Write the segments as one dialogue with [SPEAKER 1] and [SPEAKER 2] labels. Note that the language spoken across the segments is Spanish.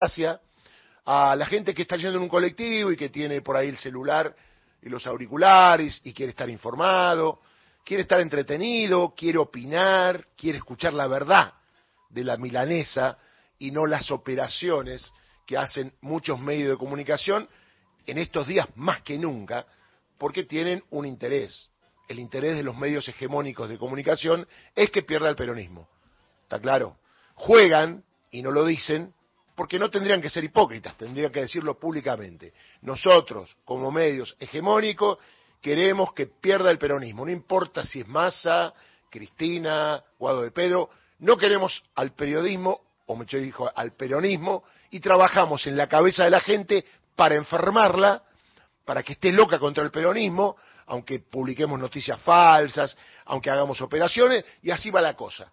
[SPEAKER 1] democracia, a la gente que está yendo en un colectivo y que tiene por ahí el celular y los auriculares y quiere estar informado, quiere estar entretenido, quiere opinar, quiere escuchar la verdad de la milanesa y no las operaciones que hacen muchos medios de comunicación en estos días más que nunca, porque tienen un interés. El interés de los medios hegemónicos de comunicación es que pierda el peronismo. ¿Está claro? Juegan, y no lo dicen, porque no tendrían que ser hipócritas, tendrían que decirlo públicamente. Nosotros, como medios hegemónicos, queremos que pierda el peronismo, no importa si es Massa, Cristina, Guado de Pedro, no queremos al periodismo, o me dijo al peronismo, y trabajamos en la cabeza de la gente para enfermarla, para que esté loca contra el peronismo, aunque publiquemos noticias falsas, aunque hagamos operaciones, y así va la cosa.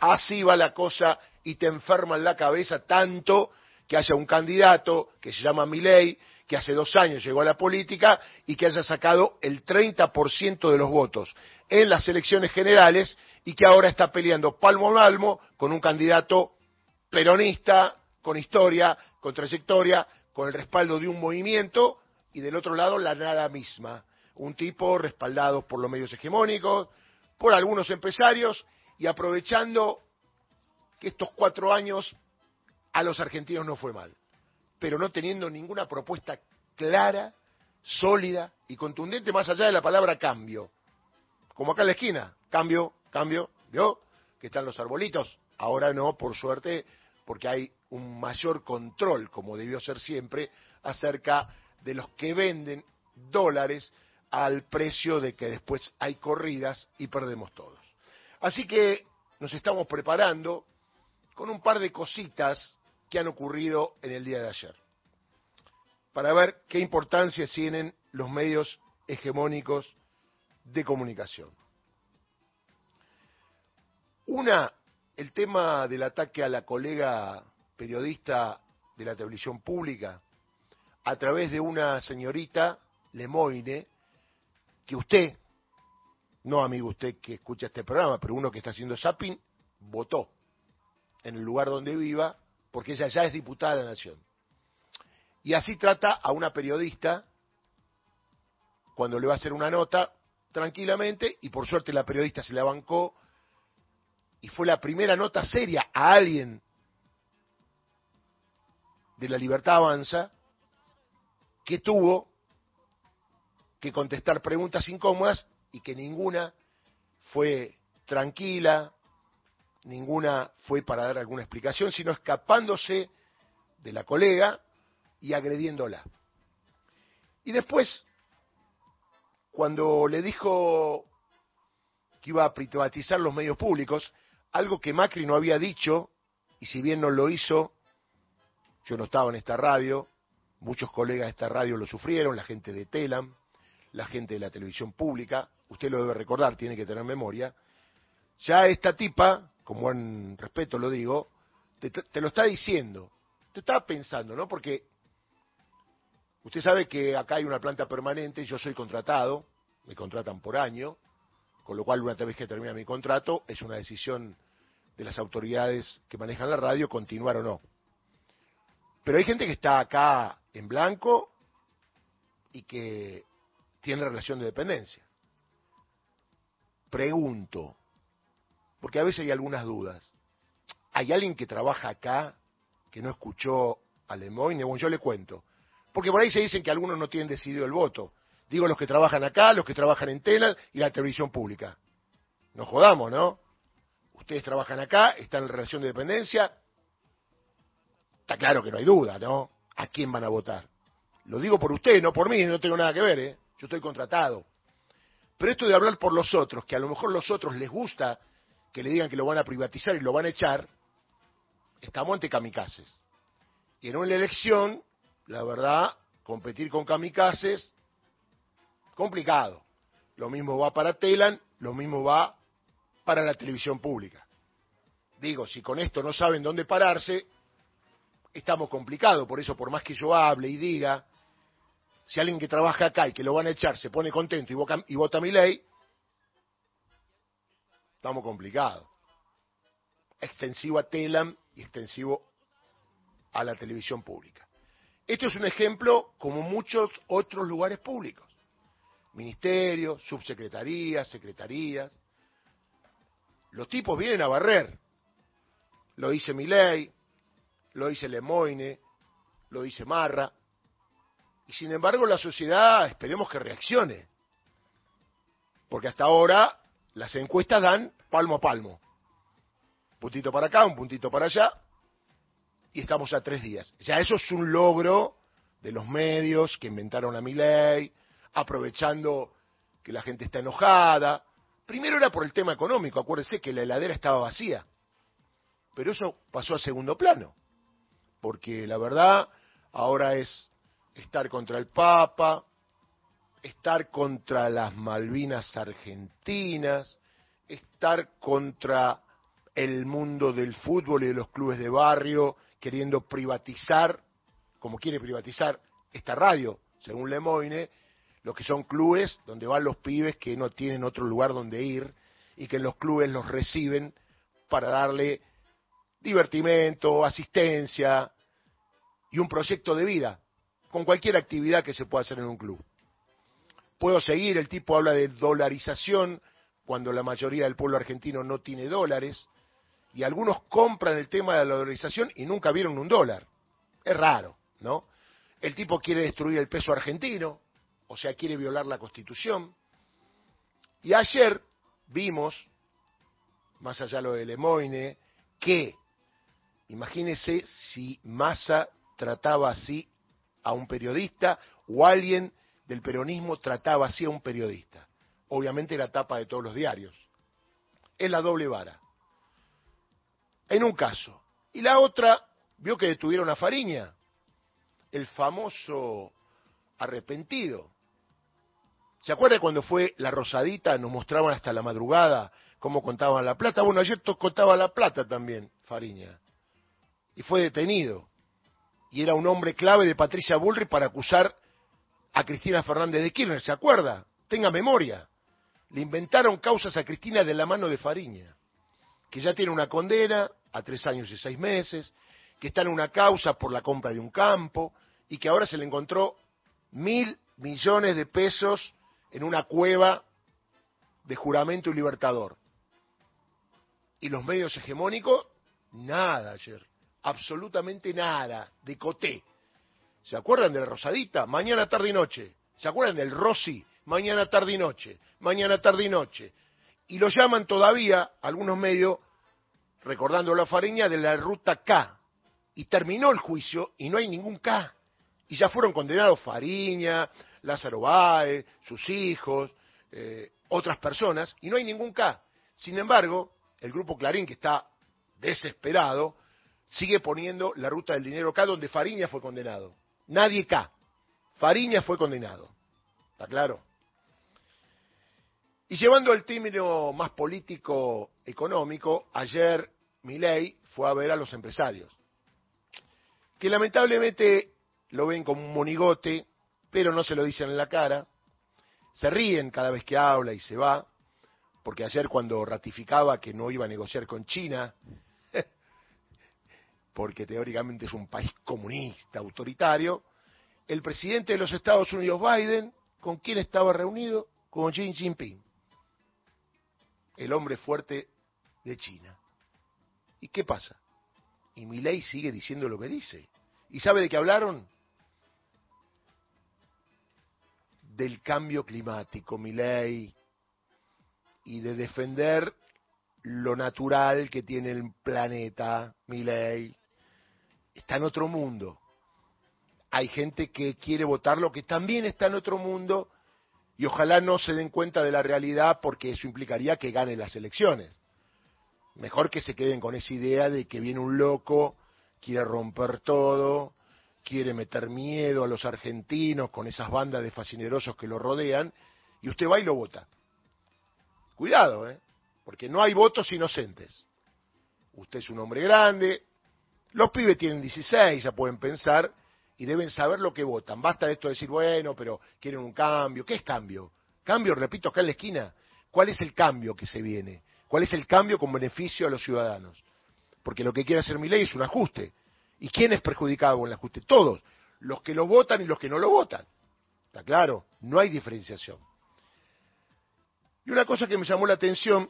[SPEAKER 1] Así va la cosa y te enferma en la cabeza tanto que haya un candidato que se llama Milei, que hace dos años llegó a la política y que haya sacado el 30% de los votos en las elecciones generales y que ahora está peleando palmo a palmo con un candidato peronista, con historia, con trayectoria, con el respaldo de un movimiento y del otro lado la nada misma. Un tipo respaldado por los medios hegemónicos, por algunos empresarios y aprovechando que estos cuatro años a los argentinos no fue mal, pero no teniendo ninguna propuesta clara, sólida y contundente más allá de la palabra cambio. Como acá en la esquina, cambio, cambio, ¿vio? Que están los arbolitos. Ahora no, por suerte, porque hay un mayor control, como debió ser siempre, acerca de los que venden dólares al precio de que después hay corridas y perdemos todos. Así que nos estamos preparando con un par de cositas que han ocurrido en el día de ayer, para ver qué importancia tienen los medios hegemónicos de comunicación. Una, el tema del ataque a la colega periodista de la televisión pública a través de una señorita, Lemoine, que usted, no amigo usted que escucha este programa, pero uno que está haciendo zapping, votó en el lugar donde viva, porque ella ya es diputada de la Nación. Y así trata a una periodista cuando le va a hacer una nota tranquilamente, y por suerte la periodista se la bancó, y fue la primera nota seria a alguien de la libertad avanza que tuvo que contestar preguntas incómodas y que ninguna fue tranquila, ninguna fue para dar alguna explicación, sino escapándose de la colega y agrediéndola. Y después, cuando le dijo que iba a privatizar los medios públicos, algo que Macri no había dicho, y si bien no lo hizo, yo no estaba en esta radio, muchos colegas de esta radio lo sufrieron, la gente de Telam, la gente de la televisión pública, usted lo debe recordar, tiene que tener memoria, ya esta tipa, con buen respeto lo digo, te, lo está diciendo, te está pensando, ¿no? Porque usted sabe que acá hay una planta permanente, yo soy contratado, me contratan por año, con lo cual una vez que termina mi contrato es una decisión de las autoridades que manejan la radio continuar o no. Pero hay gente que está acá en blanco y que tiene relación de dependencia. Pregunto, porque a veces hay algunas dudas. ¿Hay alguien que trabaja acá que no escuchó a Lemoyne? Bueno, yo le cuento. Porque por ahí se dicen que algunos no tienen decidido el voto. Digo los que trabajan acá, los que trabajan en Telan y la televisión pública. No jodamos, ¿no? Ustedes trabajan acá, están en relación de dependencia. Está claro que no hay duda, ¿no? ¿A quién van a votar? Lo digo por usted, no por mí, no tengo nada que ver, ¿eh? Yo estoy contratado. Pero esto de hablar por los otros, que a lo mejor los otros les gusta que le digan que lo van a privatizar y lo van a echar, estamos ante kamikazes. Y en una elección, la verdad, competir con kamikazes, complicado. Lo mismo va para Telan, lo mismo va para la televisión pública. Digo, si con esto no saben dónde pararse, estamos complicados. Por eso, por más que yo hable y diga, si alguien que trabaja acá y que lo van a echar se pone contento y, vota mi ley, estamos complicados. Extensivo a Telam y extensivo a la televisión pública. Esto es un ejemplo como muchos otros lugares públicos. Ministerios, subsecretarías, secretarías. Los tipos vienen a barrer. Lo dice Milei, lo dice Lemoine, lo dice Marra. Y sin embargo la sociedad esperemos que reaccione. Porque hasta ahora las encuestas dan palmo a palmo. Un puntito para acá, un puntito para allá. Y estamos a tres días. Ya eso es un logro de los medios que inventaron a Milei, aprovechando que la gente está enojada. Primero era por el tema económico, acuérdese que la heladera estaba vacía. Pero eso pasó a segundo plano. Porque la verdad ahora es estar contra el Papa, estar contra las Malvinas argentinas, estar contra el mundo del fútbol y de los clubes de barrio, queriendo privatizar, como quiere privatizar esta radio, según Lemoine, lo que son clubes donde van los pibes que no tienen otro lugar donde ir y que los clubes los reciben para darle divertimento, asistencia y un proyecto de vida con cualquier actividad que se pueda hacer en un club. Puedo seguir, el tipo habla de dolarización cuando la mayoría del pueblo argentino no tiene dólares y algunos compran el tema de la dolarización y nunca vieron un dólar. Es raro, ¿no? El tipo quiere destruir el peso argentino, o sea, quiere violar la Constitución. Y ayer vimos, más allá de lo de Lemoine, que, imagínese si Massa trataba así a un periodista o alguien del peronismo trataba así a un periodista. Obviamente la tapa de todos los diarios. Es la doble vara. En un caso. Y la otra, vio que detuvieron a Fariña, el famoso arrepentido. ¿Se acuerda cuando fue la Rosadita? Nos mostraban hasta la madrugada cómo contaban la plata. Bueno, ayer contaba la plata también, Fariña. Y fue detenido. Y era un hombre clave de Patricia Bullrich para acusar a Cristina Fernández de Kirchner. ¿Se acuerda? Tenga memoria. Le inventaron causas a Cristina de la mano de Fariña. Que ya tiene una condena a tres años y seis meses, que está en una causa por la compra de un campo y que ahora se le encontró mil millones de pesos en una cueva de juramento y libertador. Y los medios hegemónicos, nada ayer, absolutamente nada, de coté. ¿Se acuerdan de la Rosadita? Mañana, tarde y noche. ¿Se acuerdan del Rossi? Mañana, tarde y noche. Mañana, tarde y noche. Y lo llaman todavía, algunos medios, recordando la Fariña, de la ruta K. Y terminó el juicio y no hay ningún K. Y ya fueron condenados Fariña, Lázaro Báez, sus hijos, eh, otras personas, y no hay ningún K. Sin embargo, el grupo Clarín, que está desesperado, sigue poniendo la ruta del dinero K donde Fariña fue condenado. Nadie K. Fariña fue condenado. ¿Está claro? Y llevando el término más político económico, ayer Milei fue a ver a los empresarios, que lamentablemente lo ven como un monigote, pero no se lo dicen en la cara, se ríen cada vez que habla y se va, porque ayer cuando ratificaba que no iba a negociar con China, porque teóricamente es un país comunista, autoritario, el presidente de los Estados Unidos, Biden, ¿con quién estaba reunido? Con Xi Jinping, el hombre fuerte de China. ¿Y qué pasa? Y Milei sigue diciendo lo que dice. ¿Y sabe de qué hablaron? del cambio climático, mi ley, y de defender lo natural que tiene el planeta, mi ley. Está en otro mundo. Hay gente que quiere votarlo que también está en otro mundo y ojalá no se den cuenta de la realidad porque eso implicaría que gane las elecciones. Mejor que se queden con esa idea de que viene un loco, quiere romper todo, quiere meter miedo a los argentinos con esas bandas de fascinerosos que lo rodean, y usted va y lo vota. Cuidado, ¿eh? porque no hay votos inocentes. Usted es un hombre grande, los pibes tienen 16, ya pueden pensar, y deben saber lo que votan. Basta de esto de decir, bueno, pero quieren un cambio. ¿Qué es cambio? Cambio, repito, acá en la esquina. ¿Cuál es el cambio que se viene? ¿Cuál es el cambio con beneficio a los ciudadanos? Porque lo que quiere hacer mi ley es un ajuste ¿Y quién es perjudicado con el ajuste? Todos, los que lo votan y los que no lo votan. ¿Está claro? No hay diferenciación. Y una cosa que me llamó la atención,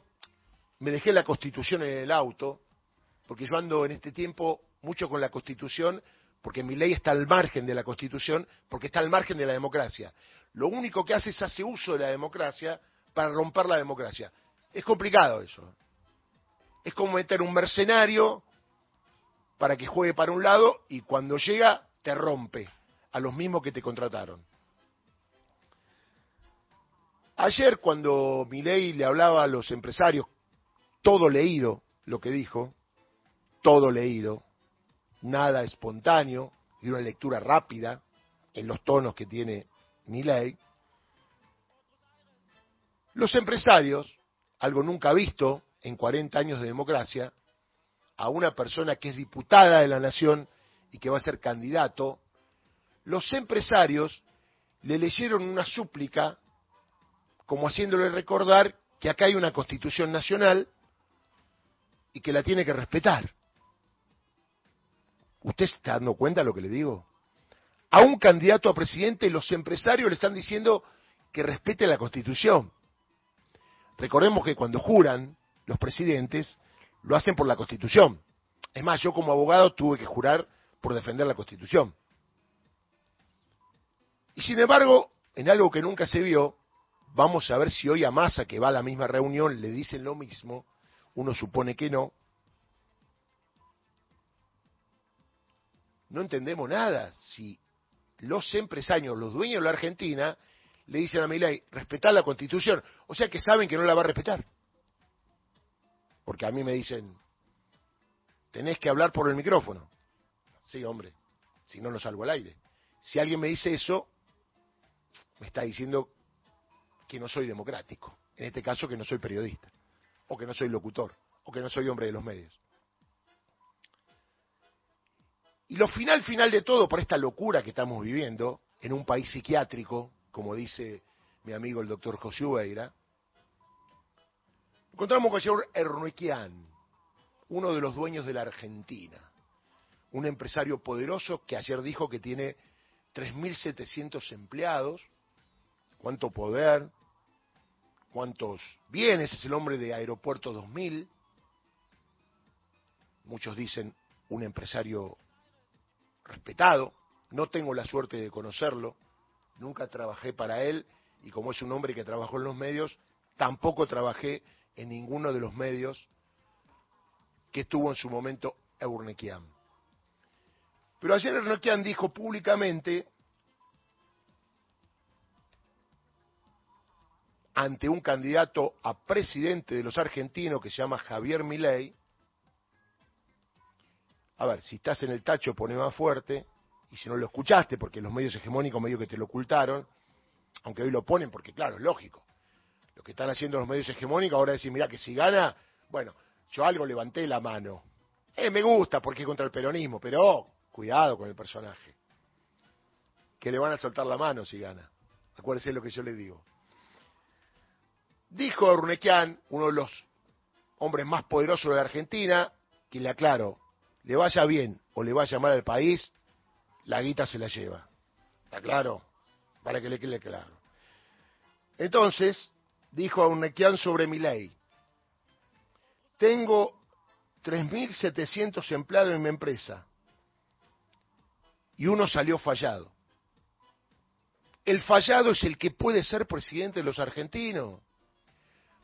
[SPEAKER 1] me dejé la constitución en el auto, porque yo ando en este tiempo mucho con la constitución, porque mi ley está al margen de la constitución, porque está al margen de la democracia. Lo único que hace es hacer uso de la democracia para romper la democracia. Es complicado eso. Es como meter un mercenario para que juegue para un lado y cuando llega te rompe a los mismos que te contrataron. Ayer cuando Milei le hablaba a los empresarios, todo leído lo que dijo, todo leído, nada espontáneo y una lectura rápida en los tonos que tiene Milei, los empresarios, algo nunca visto en 40 años de democracia, a una persona que es diputada de la nación y que va a ser candidato, los empresarios le leyeron una súplica como haciéndole recordar que acá hay una constitución nacional y que la tiene que respetar. ¿Usted está dando cuenta de lo que le digo? A un candidato a presidente los empresarios le están diciendo que respete la constitución. Recordemos que cuando juran los presidentes lo hacen por la constitución. Es más, yo como abogado tuve que jurar por defender la constitución. Y sin embargo, en algo que nunca se vio, Vamos a ver si hoy a Massa, que va a la misma reunión, le dicen lo mismo. Uno supone que no. No entendemos nada. Si los empresarios, los dueños de la Argentina, le dicen a Milei, respetar la Constitución. O sea que saben que no la va a respetar. Porque a mí me dicen, tenés que hablar por el micrófono. Sí, hombre, si no, no salgo al aire. Si alguien me dice eso, me está diciendo que no soy democrático, en este caso que no soy periodista, o que no soy locutor, o que no soy hombre de los medios. Y lo final, final de todo, por esta locura que estamos viviendo, en un país psiquiátrico, como dice mi amigo el doctor José Ubeira, encontramos con el señor Ernequian, uno de los dueños de la Argentina, un empresario poderoso que ayer dijo que tiene 3.700 empleados, cuánto poder, cuántos bienes, es el hombre de Aeropuerto 2000. Muchos dicen un empresario respetado. No tengo la suerte de conocerlo, nunca trabajé para él y como es un hombre que trabajó en los medios, tampoco trabajé en ninguno de los medios que estuvo en su momento Eurnequian. Pero ayer Eurnequian dijo públicamente ante un candidato a presidente de los argentinos que se llama Javier Milei. A ver, si estás en el tacho pone más fuerte, y si no lo escuchaste, porque los medios hegemónicos medio que te lo ocultaron, aunque hoy lo ponen porque claro, es lógico. Lo que están haciendo los medios hegemónicos ahora es decir, mira que si gana, bueno, yo algo levanté la mano. Eh, me gusta porque es contra el peronismo, pero cuidado con el personaje. Que le van a soltar la mano si gana. Acuérdese lo que yo le digo. Dijo Urnequian, uno de los hombres más poderosos de la Argentina, que le aclaro, le vaya bien o le vaya mal al país, la guita se la lleva. ¿Está claro? Para que le quede claro. Entonces, dijo a Urnequian sobre mi ley, tengo 3.700 empleados en mi empresa y uno salió fallado. El fallado es el que puede ser presidente de los argentinos.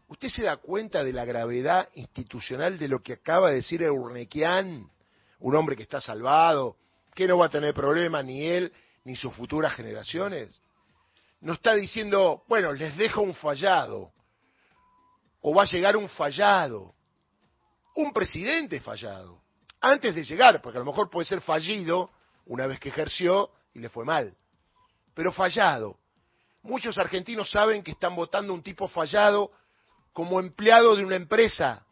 [SPEAKER 1] ¿Usted se da cuenta de la gravedad institucional de lo que acaba de decir Urnequian? Un hombre que está salvado, que no va a tener problemas ni él ni sus futuras generaciones. No está diciendo, bueno, les dejo un fallado, o va a llegar un fallado, un presidente fallado, antes de llegar, porque a lo mejor puede ser fallido una vez que ejerció y le fue mal, pero fallado. Muchos argentinos saben que están votando un tipo fallado como empleado de una empresa.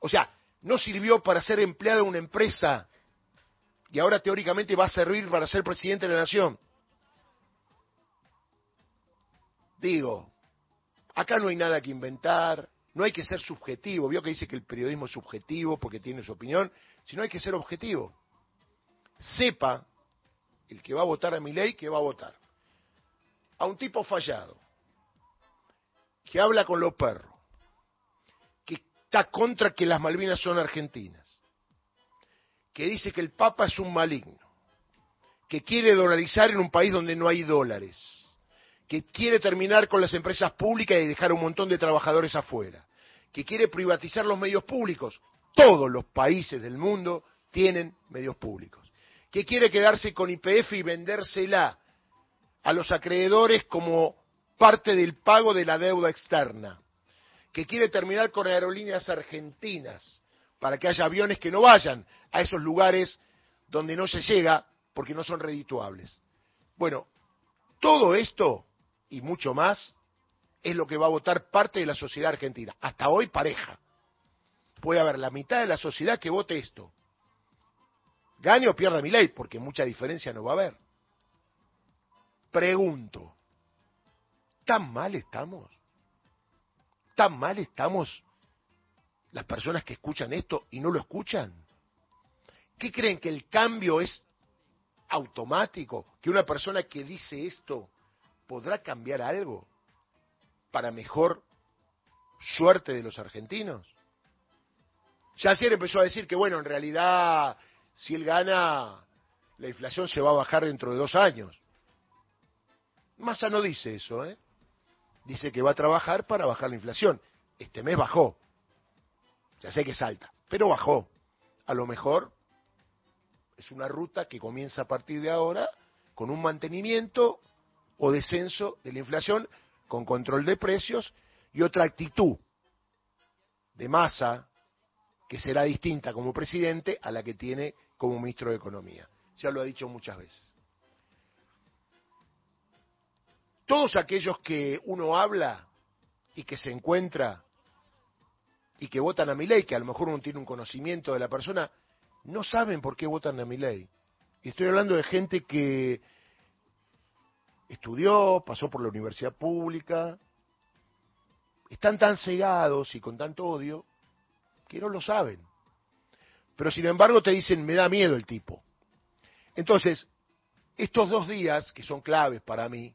[SPEAKER 1] O sea, no sirvió para ser empleado de una empresa y ahora teóricamente va a servir para ser presidente de la nación. Digo, acá no hay nada que inventar, no hay que ser subjetivo. Vio que dice que el periodismo es subjetivo porque tiene su opinión, sino hay que ser objetivo. sepa el que va a votar a mi ley que va a votar a un tipo fallado, que habla con los perros, está contra que las Malvinas son argentinas, que dice que el Papa es un maligno, que quiere dolarizar en un país donde no hay dólares, que quiere terminar con las empresas públicas y dejar un montón de trabajadores afuera, que quiere privatizar los medios públicos. Todos los países del mundo tienen medios públicos. Que quiere quedarse con IPF y vendérsela a los acreedores como parte del pago de la deuda externa. Que quiere terminar con aerolíneas argentinas para que haya aviones que no vayan a esos lugares donde no se llega porque no son redituables. Bueno, todo esto y mucho más es lo que va a votar parte de la sociedad argentina. Hasta hoy pareja. Puede haber la mitad de la sociedad que vote esto. Gane o pierda mi ley, porque mucha diferencia no va a haber. Pregunto, ¿tan mal estamos? ¿Tan mal estamos las personas que escuchan esto y no lo escuchan? ¿Qué creen que el cambio es automático? ¿Que una persona que dice esto podrá cambiar algo para mejor suerte de los argentinos? Ya ayer empezó a decir que, bueno, en realidad, si él gana, la inflación se va a bajar dentro de dos años. Massa no dice eso, ¿eh? Dice que va a trabajar para bajar la inflación. Este mes bajó. Ya sé que es alta, pero bajó. A lo mejor es una ruta que comienza a partir de ahora con un mantenimiento o descenso de la inflación con control de precios y otra actitud de masa que será distinta como presidente a la que tiene como ministro de Economía. Ya lo ha dicho muchas veces. Todos aquellos que uno habla y que se encuentra y que votan a mi ley, que a lo mejor uno tiene un conocimiento de la persona, no saben por qué votan a mi ley. Y estoy hablando de gente que estudió, pasó por la universidad pública, están tan cegados y con tanto odio que no lo saben. Pero sin embargo te dicen, me da miedo el tipo. Entonces, estos dos días, que son claves para mí,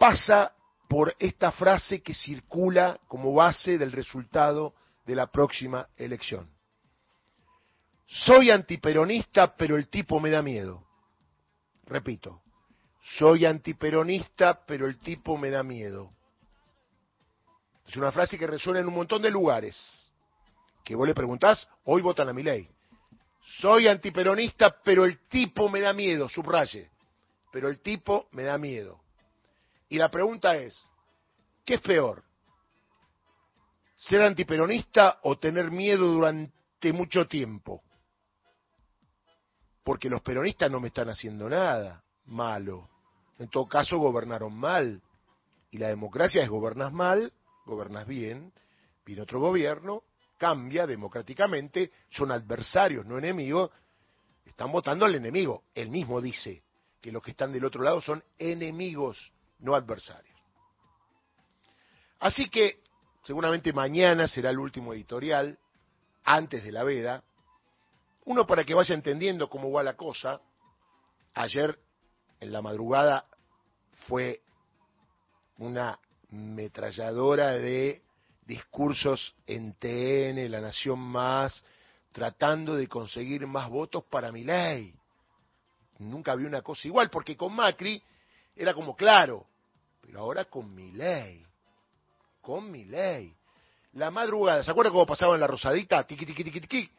[SPEAKER 1] pasa por esta frase que circula como base del resultado de la próxima elección. Soy antiperonista, pero el tipo me da miedo. Repito, soy antiperonista, pero el tipo me da miedo. Es una frase que resuena en un montón de lugares. Que vos le preguntás, hoy votan a mi ley. Soy antiperonista, pero el tipo me da miedo, subraye. Pero el tipo me da miedo. Y la pregunta es, ¿qué es peor? ¿Ser antiperonista o tener miedo durante mucho tiempo? Porque los peronistas no me están haciendo nada malo. En todo caso, gobernaron mal. Y la democracia es gobernas mal, gobernas bien, viene otro gobierno, cambia democráticamente, son adversarios, no enemigos, están votando al enemigo. Él mismo dice que los que están del otro lado son enemigos, no adversarios. Así que seguramente mañana será el último editorial, antes de la veda, uno para que vaya entendiendo cómo va la cosa. Ayer en la madrugada fue una metralladora de discursos en TN, La Nación Más, tratando de conseguir más votos para mi ley. Nunca vi una cosa igual, porque con Macri era como claro, pero ahora con mi ley, con mi ley. La madrugada, ¿se acuerdan cómo pasaba en la Rosadita? Tiki, tiki, tiki, tiki.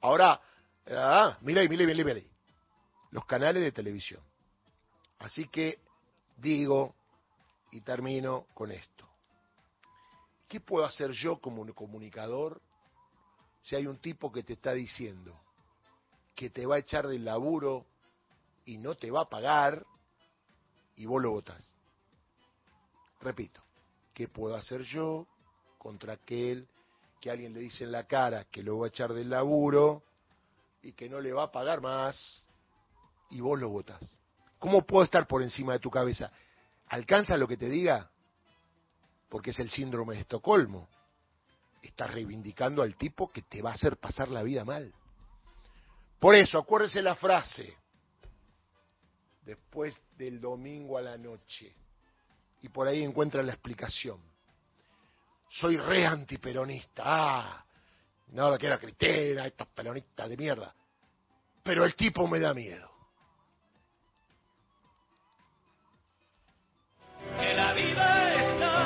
[SPEAKER 1] Ahora, ah, mi ley, mi ley, mi ley, mi ley. Los canales de televisión. Así que digo y termino con esto. ¿Qué puedo hacer yo como un comunicador si hay un tipo que te está diciendo que te va a echar del laburo y no te va a pagar y vos lo votás? Repito, ¿qué puedo hacer yo contra aquel que alguien le dice en la cara que lo va a echar del laburo y que no le va a pagar más y vos lo votás? ¿Cómo puedo estar por encima de tu cabeza? ¿Alcanza lo que te diga? Porque es el síndrome de Estocolmo. Estás reivindicando al tipo que te va a hacer pasar la vida mal. Por eso, acuérdese la frase, después del domingo a la noche, y por ahí encuentra la explicación. Soy re antiperonista, ah, no lo quiero Cristina, estos peronistas de mierda, pero el tipo me da miedo.